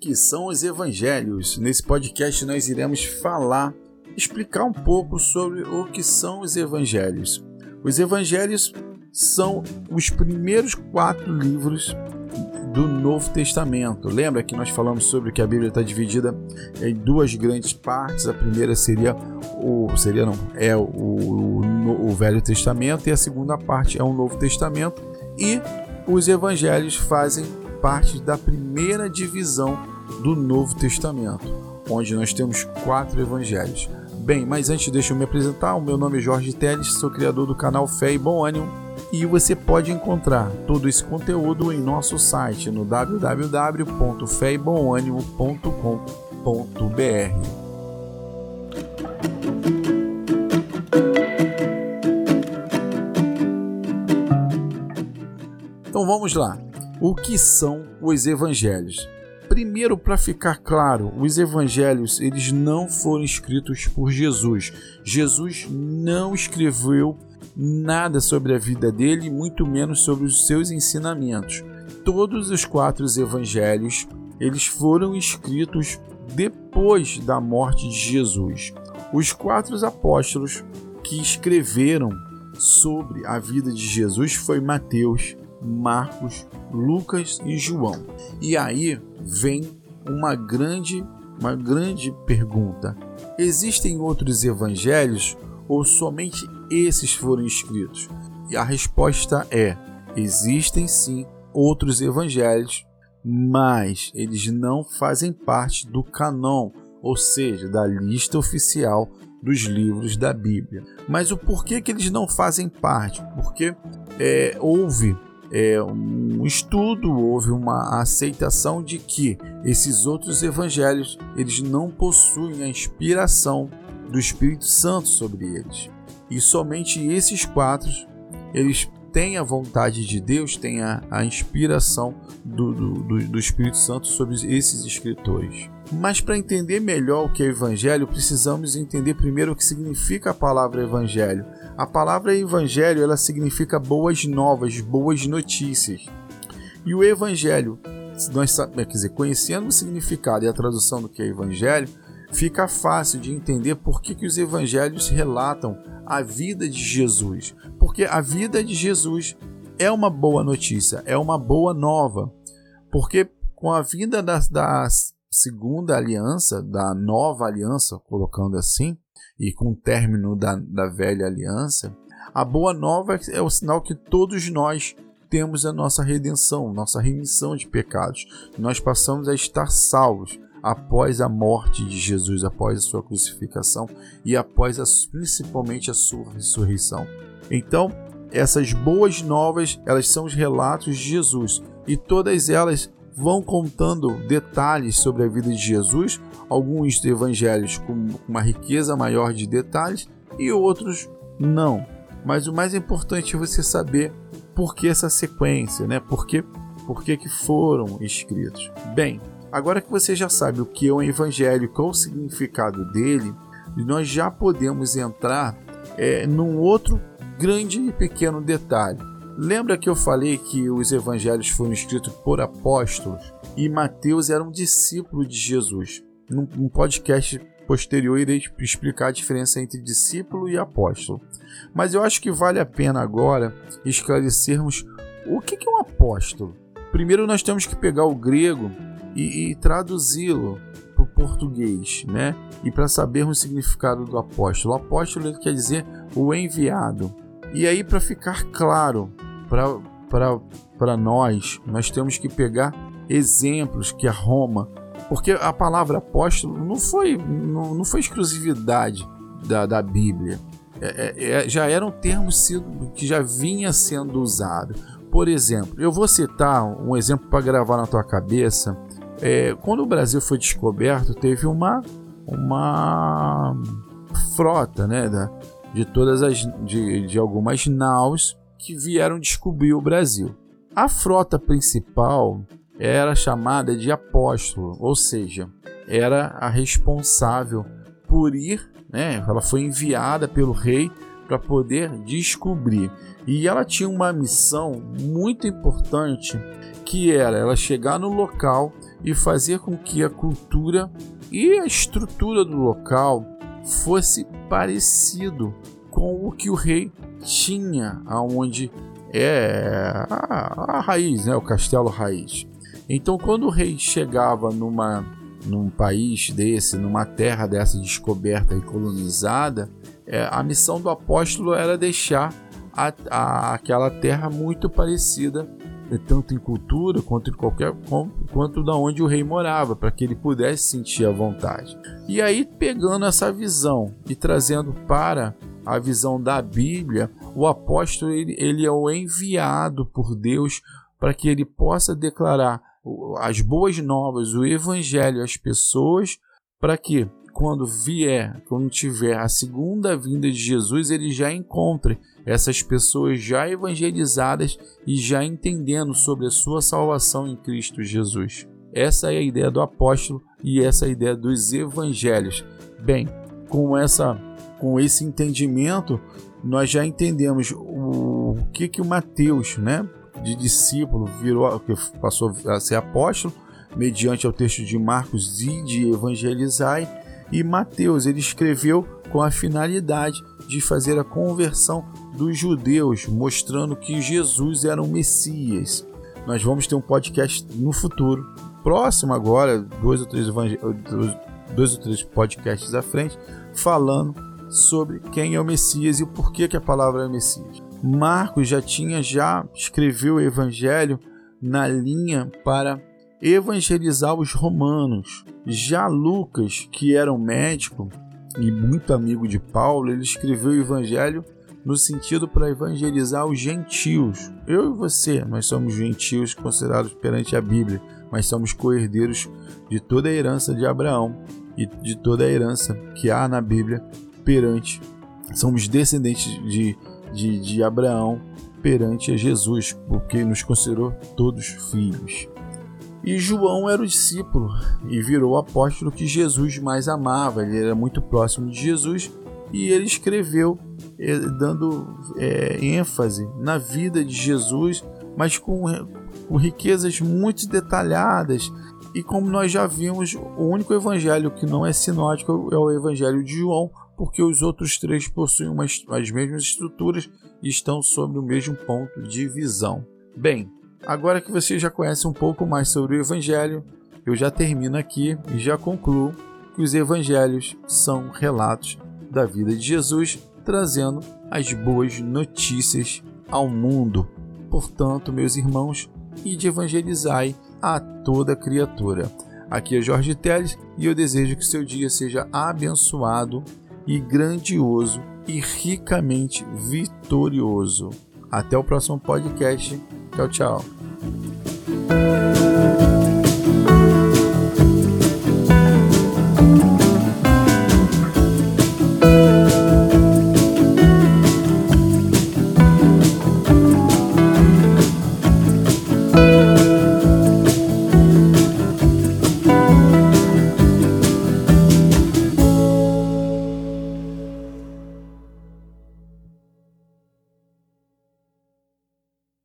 que são os evangelhos? Nesse podcast nós iremos falar, explicar um pouco sobre o que são os evangelhos. Os evangelhos são os primeiros quatro livros do Novo Testamento. Lembra que nós falamos sobre que a Bíblia está dividida em duas grandes partes. A primeira seria o seria não é o, o, o Velho Testamento e a segunda parte é o Novo Testamento. E os Evangelhos fazem parte da primeira divisão do Novo Testamento, onde nós temos quatro Evangelhos. Bem, mas antes deixa eu me apresentar. O meu nome é Jorge Teles, sou criador do canal Fé e Bom Ânimo e você pode encontrar todo esse conteúdo em nosso site no www.feibonanimo.com.br. Então vamos lá. O que são os evangelhos? Primeiro, para ficar claro, os evangelhos eles não foram escritos por Jesus. Jesus não escreveu nada sobre a vida dele, muito menos sobre os seus ensinamentos. Todos os quatro evangelhos, eles foram escritos depois da morte de Jesus. Os quatro apóstolos que escreveram sobre a vida de Jesus foi Mateus, Marcos, Lucas e João. E aí vem uma grande uma grande pergunta. Existem outros evangelhos ou somente esses foram escritos? E a resposta é: existem sim outros evangelhos, mas eles não fazem parte do canon, ou seja, da lista oficial dos livros da Bíblia. Mas o porquê que eles não fazem parte? Porque é, houve é, um estudo, houve uma aceitação de que esses outros evangelhos eles não possuem a inspiração do Espírito Santo sobre eles. E somente esses quatro, eles têm a vontade de Deus, têm a, a inspiração do, do, do Espírito Santo sobre esses escritores. Mas para entender melhor o que é evangelho, precisamos entender primeiro o que significa a palavra evangelho. A palavra evangelho ela significa boas novas, boas notícias. E o evangelho, nós quer dizer, conhecendo o significado e a tradução do que é evangelho, fica fácil de entender por que, que os evangelhos relatam a vida de Jesus. Porque a vida de Jesus é uma boa notícia, é uma boa nova. Porque com a vinda da, da segunda aliança, da nova aliança, colocando assim, e com o término da, da velha aliança, a boa nova é o sinal que todos nós temos a nossa redenção, nossa remissão de pecados. Nós passamos a estar salvos após a morte de Jesus, após a sua crucificação e após a, principalmente a sua ressurreição. Então, essas boas novas, elas são os relatos de Jesus e todas elas vão contando detalhes sobre a vida de Jesus, alguns evangelhos com uma riqueza maior de detalhes e outros não. Mas o mais importante é você saber por que essa sequência, né? Por que, por que, que foram escritos. Bem, Agora que você já sabe o que é um evangelho, qual o significado dele, nós já podemos entrar é, num outro grande e pequeno detalhe. Lembra que eu falei que os evangelhos foram escritos por apóstolos e Mateus era um discípulo de Jesus? Num, podcast posterior irei explicar a diferença entre discípulo e apóstolo. Mas eu acho que vale a pena agora esclarecermos o que é um apóstolo. Primeiro nós temos que pegar o grego e, e traduzi-lo para o português, né? E para sabermos o significado do apóstolo. O apóstolo quer dizer o enviado. E aí, para ficar claro para nós, nós temos que pegar exemplos que a Roma, porque a palavra apóstolo não foi, não, não foi exclusividade da, da Bíblia. É, é, é já era um termo que já vinha sendo usado. Por exemplo, eu vou citar um exemplo para gravar na tua cabeça é, quando o Brasil foi descoberto, teve uma, uma frota né, da, de todas as de, de algumas naus que vieram descobrir o Brasil. A frota principal era chamada de apóstolo, ou seja, era a responsável por ir, né, ela foi enviada pelo rei para poder descobrir. E ela tinha uma missão muito importante que era ela chegar no local e fazer com que a cultura e a estrutura do local fosse parecido com o que o rei tinha aonde é a, a raiz, né, o castelo raiz. Então, quando o rei chegava numa num país desse, numa terra dessa descoberta e colonizada, é, a missão do apóstolo era deixar a, a, aquela terra muito parecida tanto em cultura quanto em qualquer quanto da onde o rei morava, para que ele pudesse sentir a vontade. E aí pegando essa visão e trazendo para a visão da Bíblia, o apóstolo ele, ele é o enviado por Deus para que ele possa declarar as boas novas, o evangelho às pessoas, para que quando vier, quando tiver a segunda vinda de Jesus, ele já encontre essas pessoas já evangelizadas e já entendendo sobre a sua salvação em Cristo Jesus. Essa é a ideia do apóstolo e essa é a ideia dos evangelhos. Bem, com essa com esse entendimento, nós já entendemos o, o que que o Mateus, né, de discípulo, virou que passou a ser apóstolo mediante o texto de Marcos e de evangelizar e Mateus ele escreveu com a finalidade de fazer a conversão dos judeus, mostrando que Jesus era o Messias. Nós vamos ter um podcast no futuro, próximo agora, dois ou três, dois ou três podcasts à frente, falando sobre quem é o Messias e o porquê que a palavra é Messias. Marcos já tinha já escreveu o evangelho na linha para evangelizar os romanos. Já Lucas, que era um médico e muito amigo de Paulo, ele escreveu o evangelho no sentido para evangelizar os gentios. Eu e você, nós somos gentios considerados perante a Bíblia, mas somos coerdeiros de toda a herança de Abraão e de toda a herança que há na Bíblia perante. Somos descendentes de, de, de Abraão perante a Jesus, porque nos considerou todos filhos. E João era o discípulo e virou o apóstolo que Jesus mais amava. Ele era muito próximo de Jesus e ele escreveu eh, dando é, ênfase na vida de Jesus, mas com, com riquezas muito detalhadas. E como nós já vimos, o único evangelho que não é sinótico é o evangelho de João, porque os outros três possuem umas, as mesmas estruturas e estão sobre o mesmo ponto de visão. Bem, Agora que você já conhece um pouco mais sobre o Evangelho, eu já termino aqui e já concluo que os Evangelhos são relatos da vida de Jesus, trazendo as boas notícias ao mundo. Portanto, meus irmãos, ide evangelizai a toda criatura. Aqui é Jorge Teles e eu desejo que seu dia seja abençoado e grandioso e ricamente vitorioso. Até o próximo podcast. Tchau, tchau.